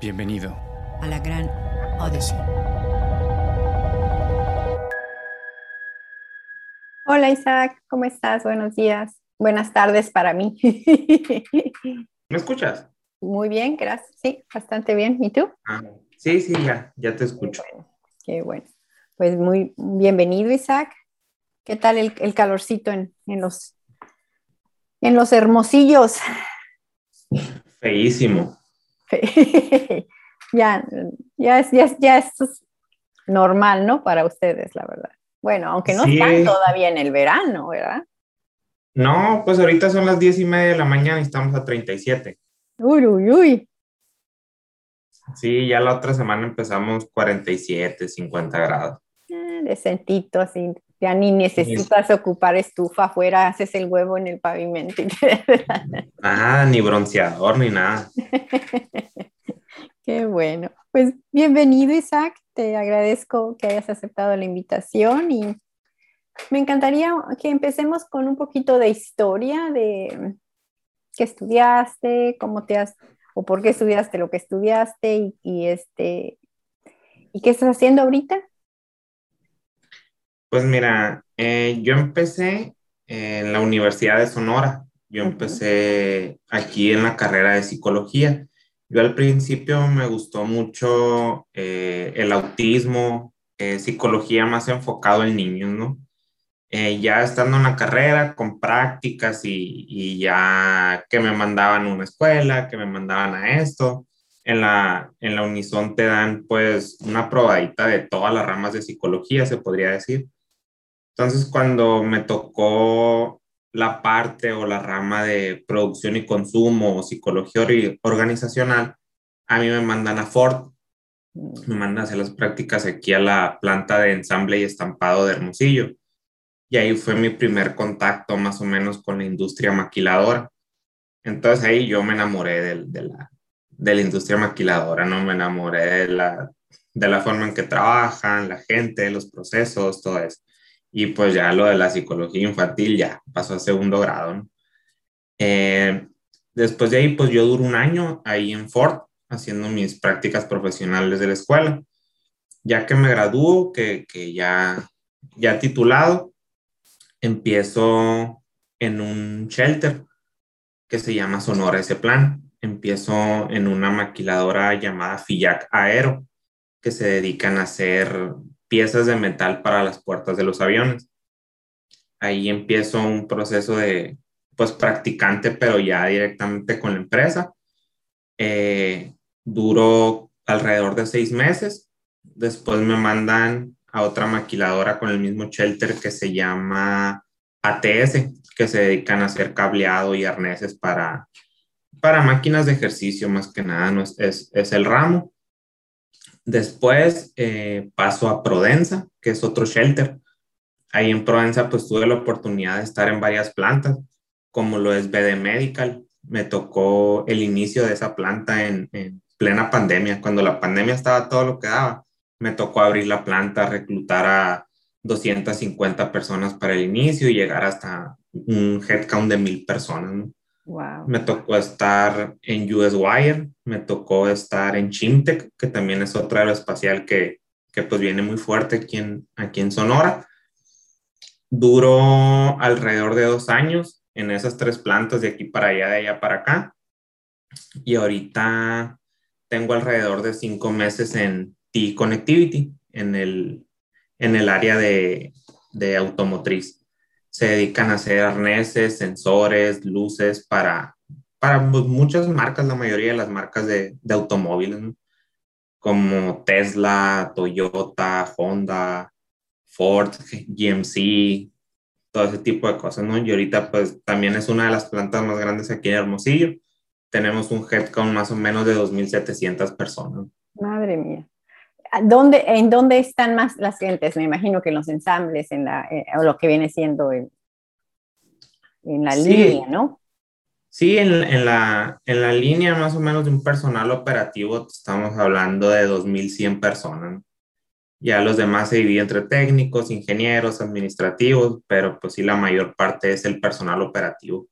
Bienvenido a la gran Odyssey. Hola Isaac, ¿cómo estás? Buenos días. Buenas tardes para mí. ¿Me escuchas? Muy bien, gracias. Sí, bastante bien. ¿Y tú? Ah, sí, sí, ya, ya te escucho. Qué bueno. Pues muy bienvenido, Isaac. ¿Qué tal el, calorcito en, los, en los hermosillos? Feísimo. ya, ya, es, ya, ya es normal, ¿no? Para ustedes, la verdad. Bueno, aunque no están todavía en el verano, ¿verdad? No, pues ahorita son las diez y media de la mañana y estamos a 37. Uy, uy, uy. Sí, ya la otra semana empezamos 47, 50 grados. Eh, decentito, así. Ya ni necesitas ocupar estufa afuera, haces el huevo en el pavimento. ah, ni bronceador ni nada. Qué bueno. Pues bienvenido, Isaac. Te agradezco que hayas aceptado la invitación y me encantaría que empecemos con un poquito de historia de qué estudiaste, cómo te has o por qué estudiaste lo que estudiaste y, este y qué estás haciendo ahorita. Pues mira, eh, yo empecé en la Universidad de Sonora. Yo empecé aquí en la carrera de psicología. Yo al principio me gustó mucho eh, el autismo, eh, psicología más enfocado en niños, ¿no? Eh, ya estando en la carrera, con prácticas y, y, ya que me mandaban a una escuela, que me mandaban a esto, en la, en la Unison te dan pues una probadita de todas las ramas de psicología, se podría decir. Entonces, cuando me tocó la parte o la rama de producción y consumo o psicología organizacional, a mí me mandan a Ford, me mandan a hacer las prácticas aquí a la planta de ensamble y estampado de Hermosillo y ahí fue mi primer contacto más o menos con la industria maquiladora. Entonces ahí yo me enamoré de, de, la, de la industria maquiladora, ¿no? Me enamoré de la, de la forma en que trabajan, la gente, los procesos, todo eso. Y pues ya lo de la psicología infantil ya pasó a segundo grado, ¿no? Eh, después de ahí, pues yo duro un año ahí en Ford haciendo mis prácticas profesionales de la escuela. Ya que me graduó, que, que ya, ya titulado, empiezo en un shelter que se llama Sonora ese plan. Empiezo en una maquiladora llamada Fillac Aero, que se dedican a hacer piezas de metal para las puertas de los aviones. Ahí empiezo un proceso de, pues, practicante, pero ya directamente con la empresa. Eh, duró alrededor de seis meses. Después me mandan a otra maquiladora con el mismo shelter que se llama ATS, que se dedican a hacer cableado y arneses para, para máquinas de ejercicio, más que nada, no es, es, el ramo. Después eh, paso a Prodensa, que es otro shelter. Ahí en Prodensa pues tuve la oportunidad de estar en varias plantas, como lo es BD Medical. Me tocó el inicio de esa planta en, en plena pandemia, cuando la pandemia estaba todo lo que daba me tocó abrir la planta, reclutar a 250 personas para el inicio y llegar hasta un headcount de mil personas. Me tocó estar en US Wire, me tocó estar en Chimtech, que también es otra aeroespacial que, que pues viene muy fuerte aquí en, aquí en Sonora. Duró alrededor de dos años en esas tres plantas de aquí para allá, de allá para acá. Y ahorita tengo alrededor de cinco meses en, y connectivity en el, en el área de, de automotriz. Se dedican a hacer arneses, sensores, luces para, para muchas marcas, la mayoría de las marcas de, de automóviles, como Tesla, Toyota, Honda, Ford, GMC, todo ese tipo de cosas, ¿no? Y ahorita pues también es una de las plantas más grandes aquí en Hermosillo. Tenemos un headcount más o menos de 2.700 personas. Madre mía. ¿Dónde, ¿En dónde están más las gentes? Me imagino que en los ensambles, en la, eh, o lo que viene siendo en, en la línea, ¿no? Sí, en, en, la, en la línea más o menos de un personal operativo estamos hablando de 2.100 personas. Ya los demás se dividen entre técnicos, ingenieros, administrativos, pero pues sí, la mayor parte es el personal operativo.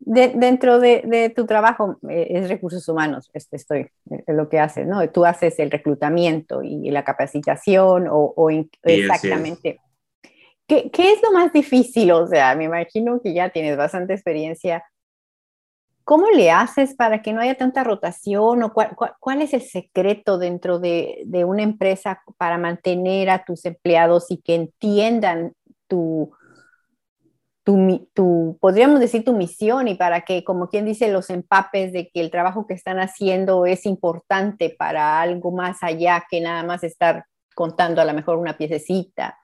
Dentro de, tu trabajo eh, es recursos humanos, este, estoy, es lo que haces, ¿no? Tú haces el reclutamiento y la capacitación o, exactamente. ¿Qué, ¿Qué, es lo más difícil? O sea, me imagino que ya tienes bastante experiencia. ¿Cómo le haces para que no haya tanta rotación o cuál, cuál, es el secreto dentro de, de, una empresa para mantener a tus empleados y que entiendan tu, tu, podríamos decir tu misión y para que, como quien dice, los empapes de que el trabajo que están haciendo es importante para algo más allá que nada más estar contando a lo mejor una piececita.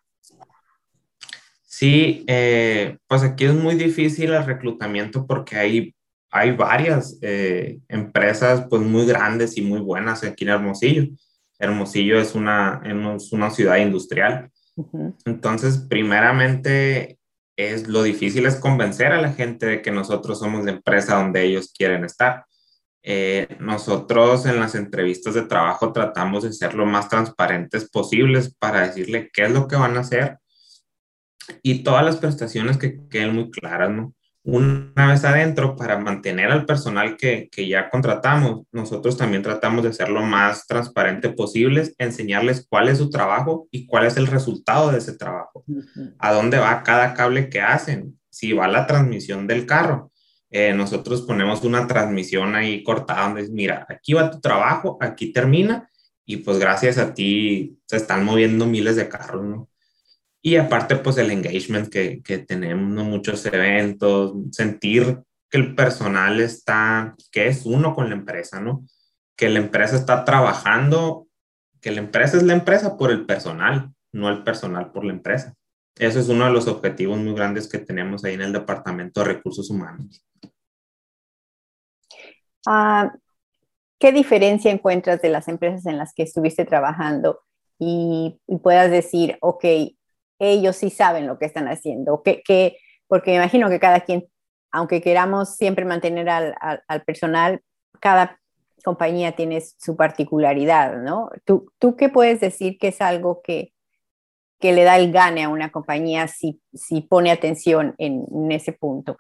Sí, eh, pues aquí es muy difícil el reclutamiento porque hay, hay varias eh, empresas pues muy grandes y muy buenas aquí en Hermosillo. Hermosillo es una, es una ciudad industrial. Entonces, primeramente, es lo difícil es convencer a la gente de que nosotros somos la empresa donde ellos quieren estar. Eh, nosotros en las entrevistas de trabajo tratamos de ser lo más transparentes posibles para decirle qué es lo que van a hacer y todas las prestaciones que queden muy claras, ¿no? Una vez adentro, para mantener al personal que, que, ya contratamos, nosotros también tratamos de ser lo más transparente posible, enseñarles cuál es su trabajo y cuál es el resultado de ese trabajo, a dónde va cada cable que hacen, si va la transmisión del carro. Eh, nosotros ponemos una transmisión ahí cortada donde es, mira, aquí va tu trabajo, aquí termina y pues gracias a ti se están moviendo miles de carros, ¿no? Y aparte, pues el engagement que, que tenemos, muchos eventos, sentir que el personal está, que es uno con la empresa, ¿no? Que la empresa está trabajando, que la empresa es la empresa por el personal, no el personal por la empresa. Eso es uno de los objetivos muy grandes que tenemos ahí en el Departamento de Recursos Humanos. Ah, ¿Qué diferencia encuentras de las empresas en las que estuviste trabajando y, y puedas decir, ok, ellos sí saben lo que están haciendo, que, que, porque me imagino que cada quien, aunque queramos siempre mantener al, al, personal, cada compañía tiene su particularidad, ¿no? ¿Tú, ¿Tú qué puedes decir que es algo que, que le da el gane a una compañía si, si pone atención en, en ese punto?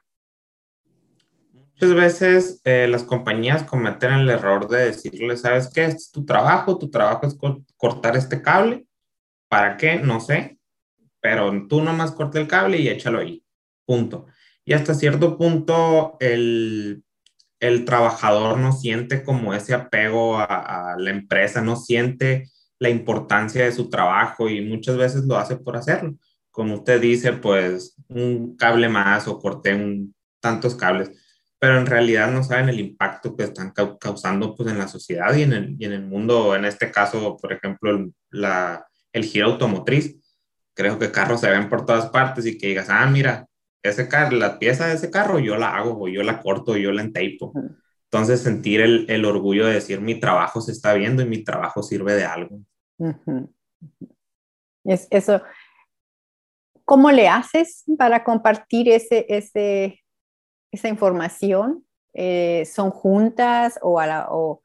Muchas veces eh, las compañías cometen el error de decirle, ¿sabes qué? Este es tu trabajo, tu trabajo es cortar este cable. ¿Para qué? No sé pero tú nomás corta el cable y échalo ahí, punto. Y hasta cierto punto el, el trabajador no siente como ese apego a, la empresa, no siente la importancia de su trabajo y muchas veces lo hace por hacerlo. Como usted dice, pues un cable más o corté un, tantos cables, pero en realidad no saben el impacto que están causando pues, en la sociedad y en el, y en el mundo, en este caso, por ejemplo, la, el giro automotriz creo que carros se ven por todas partes y que digas, ah, mira, ese carro, la pieza de ese carro yo la hago, o yo la corto, yo la enteipo. Entonces sentir el, el, orgullo de decir mi trabajo se está viendo y mi trabajo sirve de algo. es, eso, ¿cómo le haces para compartir ese, ese, esa información? Eh, ¿Son juntas o, a la, o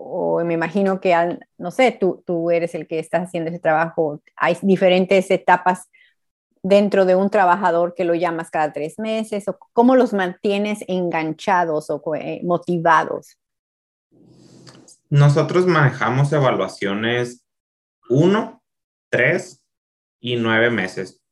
o me imagino que, no sé, tú, tú eres el que estás haciendo ese trabajo, hay diferentes etapas dentro de un trabajador que lo llamas cada tres meses, o cómo los mantienes enganchados o eh, motivados. Nosotros manejamos evaluaciones uno, tres y nueve meses.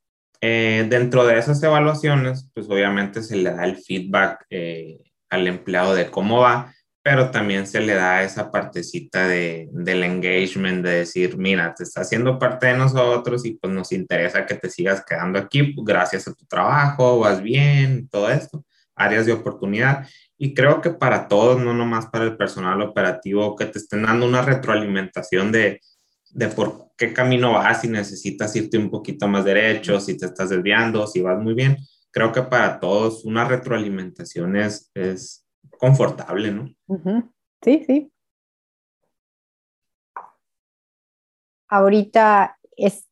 Eh, dentro de esas evaluaciones, pues obviamente se le da el feedback eh, al empleado de cómo va pero también se le da esa partecita de, del engagement, de decir, mira, te está haciendo parte de nosotros y pues nos interesa que te sigas quedando aquí gracias a tu trabajo, vas bien, todo esto, áreas de oportunidad. Y creo que para todos, no nomás para el personal operativo, que te estén dando una retroalimentación de, de por qué camino vas, si necesitas irte un poquito más derecho, si te estás desviando, si vas muy bien. Creo que para todos una retroalimentación es, es confortable, ¿no? Sí, sí. Ahorita es,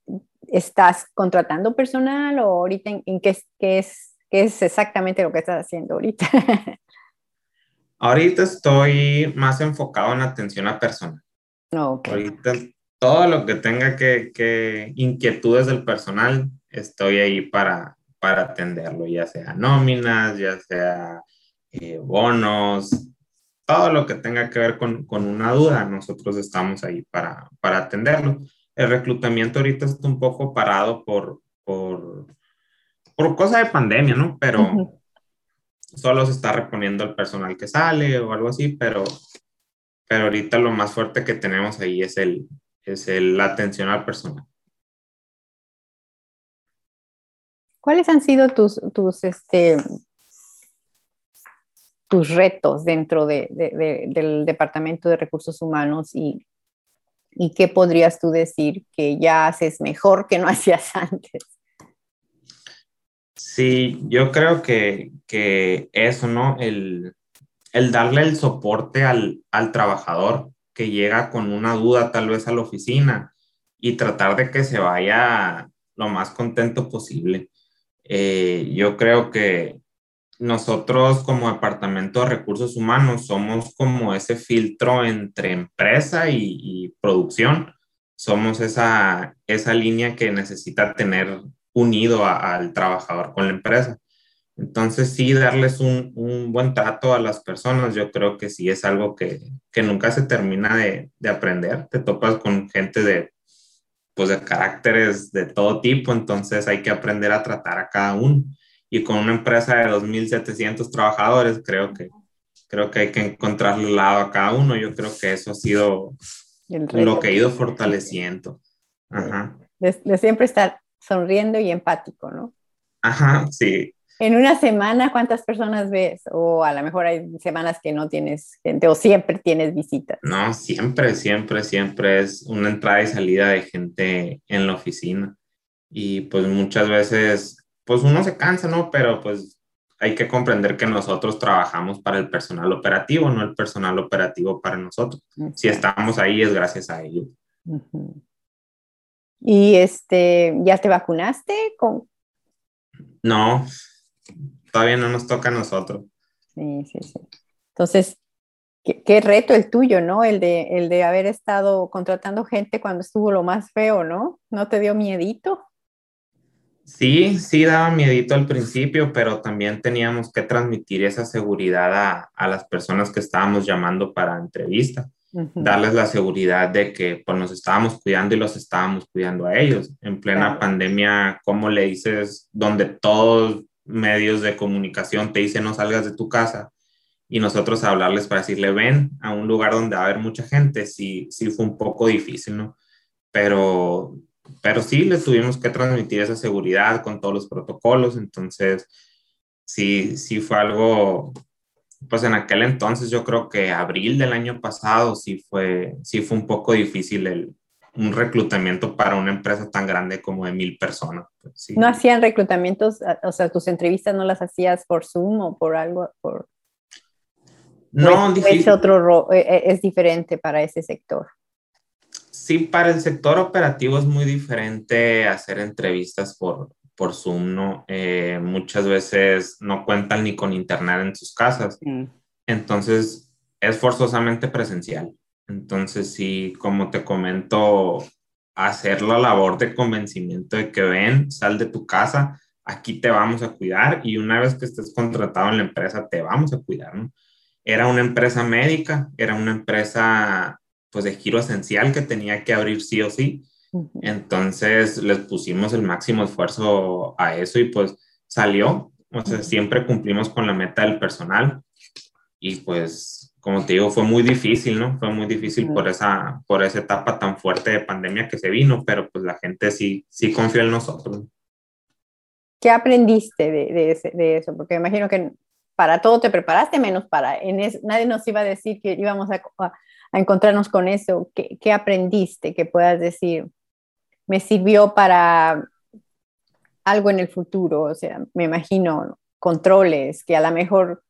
estás contratando personal o ahorita en, qué, es, qué, es, qué es exactamente lo que estás haciendo ahorita. ahorita estoy más enfocado en atención a personal. Ahorita todo lo que tenga que, que inquietudes del personal, estoy ahí para, para atenderlo, ya sea nóminas, ya sea eh, bonos, todo lo que tenga que ver con, con, una duda, nosotros estamos ahí para, para atenderlo. El reclutamiento ahorita está un poco parado por, por, por cosa de pandemia, ¿no? Pero solo se está reponiendo el personal que sale o algo así, pero, pero ahorita lo más fuerte que tenemos ahí es, el, es el, la atención al personal. ¿Cuáles han sido tus, tus, este, tus retos dentro de, de, del Departamento de Recursos Humanos y, y qué podrías tú decir que ya haces mejor que no hacías antes? Sí, yo creo que, que eso, ¿no? El, el darle el soporte al, al, trabajador que llega con una duda tal vez a la oficina y tratar de que se vaya lo más contento posible. Eh, yo creo que nosotros como Departamento de Recursos Humanos somos como ese filtro entre empresa y, y producción. Somos esa, esa línea que necesita tener unido al trabajador con la empresa. Entonces, sí, darles un, un, buen trato a las personas, yo creo que sí es algo que, que nunca se termina de, de, aprender. Te topas con gente de, pues, de caracteres de todo tipo, entonces hay que aprender a tratar a cada uno. Y con una empresa de 2.700 trabajadores, creo que, creo que hay que encontrarle el lado a cada uno. Yo creo que eso ha sido lo que ha ido fortaleciendo. Ajá. De, de siempre estar sonriendo y empático, ¿no? Ajá, sí. En una semana, ¿cuántas personas ves? O a lo mejor hay semanas que no tienes gente o siempre tienes visitas. No, siempre, siempre, siempre es una entrada y salida de gente en la oficina. Y pues muchas veces, pues uno se cansa, ¿no? Pero pues hay que comprender que nosotros trabajamos para el personal operativo, no el personal operativo para nosotros. Si estamos ahí es gracias a ellos. Uh ¿Y este, ya te vacunaste? Con... No, todavía no nos toca a nosotros. Sí, sí, sí. Entonces, qué, qué, reto el tuyo, ¿no? El de, el de haber estado contratando gente cuando estuvo lo más feo, ¿no? ¿No te dio miedito? Sí, sí daba miedito al principio, pero también teníamos que transmitir esa seguridad a, a las personas que estábamos llamando para entrevista darles la seguridad de que pues, nos estábamos cuidando y los estábamos cuidando a ellos. En plena claro. pandemia, ¿cómo le dices donde todos medios de comunicación te dicen no salgas de tu casa? Y nosotros hablarles para decirle ven a un lugar donde va a haber mucha gente, sí, sí fue un poco difícil, ¿no? Pero, pero sí les tuvimos que transmitir esa seguridad con todos los protocolos, entonces sí, sí fue algo pues en aquel entonces yo creo que abril del año pasado sí fue, sí fue un poco difícil el, un reclutamiento para una empresa tan grande como de mil personas. Pues, sí. ¿No hacían reclutamientos, o sea, tus entrevistas no las hacías por Zoom o por algo? Por... No, es, es, otro, e, e, es diferente para ese sector. Sí, para el sector operativo es muy diferente hacer entrevistas por, por Zoom, ¿no? Eh, muchas veces no cuentan ni con internet en sus casas. Mm. Entonces, es forzosamente presencial. Entonces, sí, como te comento, hacer la labor de convencimiento de que ven, sal de tu casa, aquí te vamos a cuidar y una vez que estés contratado en la empresa, te vamos a cuidar, ¿no? Era una empresa médica, era una empresa pues de giro esencial que tenía que abrir sí o sí entonces les pusimos el máximo esfuerzo a eso y pues salió. O sea, siempre cumplimos con la meta del personal y pues, como te digo, fue muy difícil, ¿no? Fue muy difícil por esa, por esa etapa tan fuerte de pandemia que se vino, pero pues la gente sí, sí confió en nosotros. ¿Qué aprendiste de, de, ese, de eso? Porque me imagino que para todo te preparaste, menos para, en eso, nadie nos iba a decir que íbamos a, a, a encontrarnos con eso. ¿Qué, ¿Qué, aprendiste que puedas decir? me sirvió para algo en el futuro, o sea, me imagino controles que a lo mejor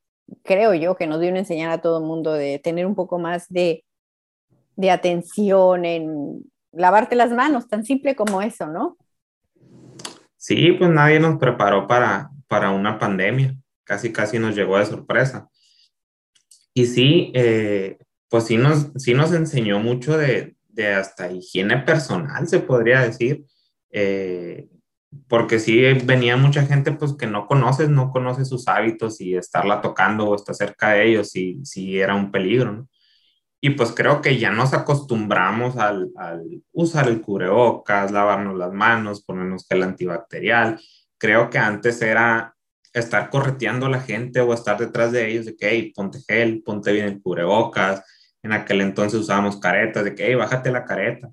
creo yo que nos dio una enseñar a todo el mundo de tener un poco más de, de atención en lavarte las manos, tan simple como eso, ¿no? Sí, pues nadie nos preparó para, para una pandemia, casi casi nos llegó de sorpresa. Y sí, eh, pues sí nos, sí nos enseñó mucho de, de hasta higiene personal, se podría decir, eh, porque sí venía mucha gente pues que no conoces, no conoce sus hábitos y estarla tocando o estar cerca de ellos sí, sí era un peligro. Y pues creo que ya nos acostumbramos al, al usar el cubrebocas, lavarnos las manos, ponernos gel antibacterial. Creo que antes era estar correteando a la gente o estar detrás de ellos de que, ponte gel, ponte bien el cubrebocas. En aquel entonces usábamos caretas de que, hey, bájate la careta.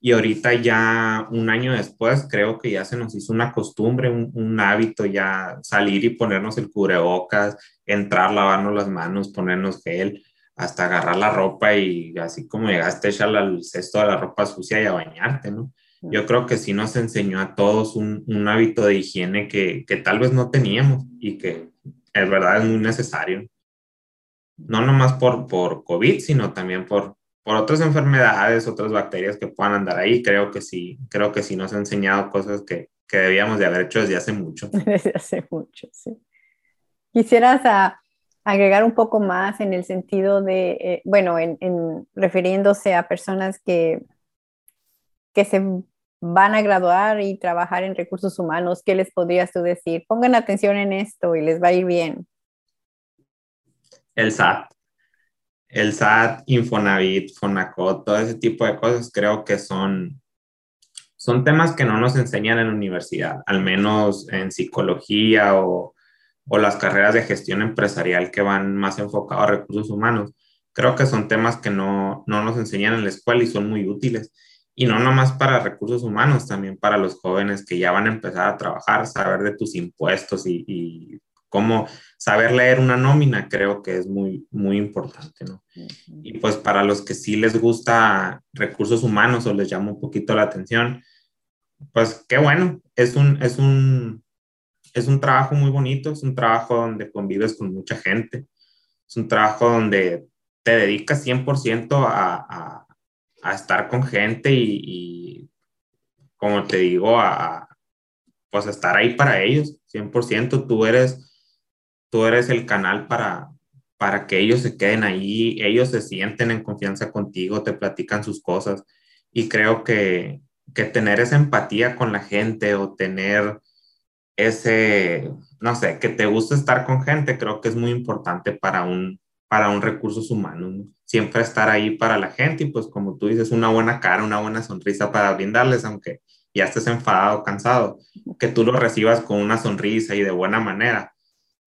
Y ahorita ya un año después creo que ya se nos hizo una costumbre, un, un hábito ya salir y ponernos el cubrebocas, entrar, lavarnos las manos, ponernos gel hasta agarrar la ropa y así como llegaste, echarle al cesto de la ropa sucia y a bañarte, ¿no? Yo creo que sí nos enseñó a todos un, un hábito de higiene que, que, tal vez no teníamos y que es verdad es muy necesario. No nomás por, por COVID, sino también por, por otras enfermedades, otras bacterias que puedan andar ahí. Creo que sí, creo que sí nos ha enseñado cosas que, que debíamos de haber hecho desde hace mucho. Desde hace mucho, sí. Quisieras a agregar un poco más en el sentido de, eh, bueno, en, en, refiriéndose a personas que, que se van a graduar y trabajar en recursos humanos, ¿qué les podrías tú decir? Pongan atención en esto y les va a ir bien. El SAT. El SAT, Infonavit, Fonacot, todo ese tipo de cosas creo que son, son temas que no nos enseñan en la universidad, al menos en psicología o, o las carreras de gestión empresarial que van más enfocados a recursos humanos. Creo que son temas que no, no nos enseñan en la escuela y son muy útiles. Y no nomás para recursos humanos, también para los jóvenes que ya van a empezar a trabajar, saber de tus impuestos y cómo saber leer una nómina, creo que es muy, muy importante, ¿no? Uh -huh. Y pues para los que sí les gusta recursos humanos o les llama un poquito la atención, pues qué bueno, es un, es un, es un trabajo muy bonito, es un trabajo donde convives con mucha gente, es un trabajo donde te dedicas 100% a, a, a, estar con gente y, y, como te digo, a pues estar ahí para ellos, 100%, tú eres, tú eres el canal para, para que ellos se queden ahí, ellos se sienten en confianza contigo, te platican sus cosas y creo que, que tener esa empatía con la gente o tener ese, no sé, que te gusta estar con gente, creo que es muy importante para un, para un recursos humanos. ¿no? Siempre estar ahí para la gente y pues como tú dices, una buena cara, una buena sonrisa para brindarles, aunque ya estés enfadado, cansado, que tú lo recibas con una sonrisa y de buena manera,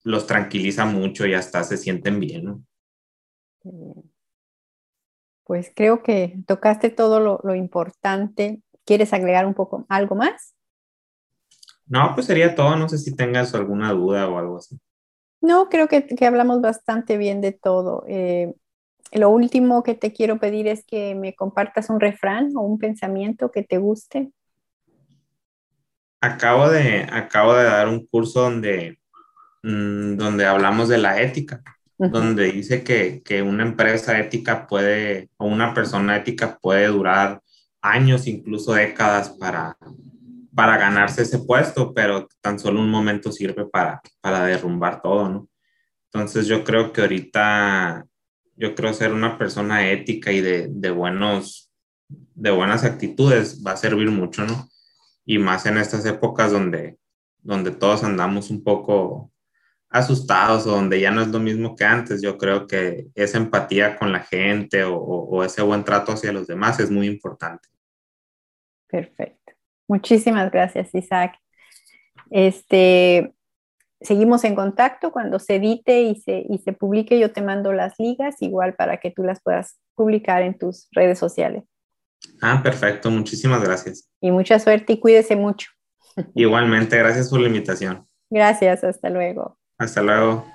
los tranquiliza mucho y hasta se sienten bien. ¿no? Pues creo que tocaste todo lo, lo importante. ¿Quieres agregar un poco algo más? No, pues sería todo. No sé si tengas alguna duda o algo así. No, creo que, que hablamos bastante bien de todo. Eh, lo último que te quiero pedir es que me compartas un refrán o un pensamiento que te guste. Acabo de, acabo de dar un curso donde, mmm, donde hablamos de la ética, uh -huh. donde dice que, que una empresa ética puede, o una persona ética puede durar años, incluso décadas para, para ganarse ese puesto, pero tan solo un momento sirve para, para derrumbar todo, ¿no? Entonces yo creo que ahorita, yo creo ser una persona ética y de, de, buenos, de buenas actitudes va a servir mucho, ¿no? Y más en estas épocas donde, donde todos andamos un poco asustados o donde ya no es lo mismo que antes, yo creo que esa empatía con la gente o, o ese buen trato hacia los demás es muy importante. Perfecto. Muchísimas gracias, Isaac. Este, seguimos en contacto. Cuando se edite y se, y se publique, yo te mando las ligas, igual para que tú las puedas publicar en tus redes sociales. Ah, perfecto. Muchísimas gracias. Y mucha suerte y cuídese mucho. Igualmente, gracias por la invitación. Gracias, hasta luego. Hasta luego.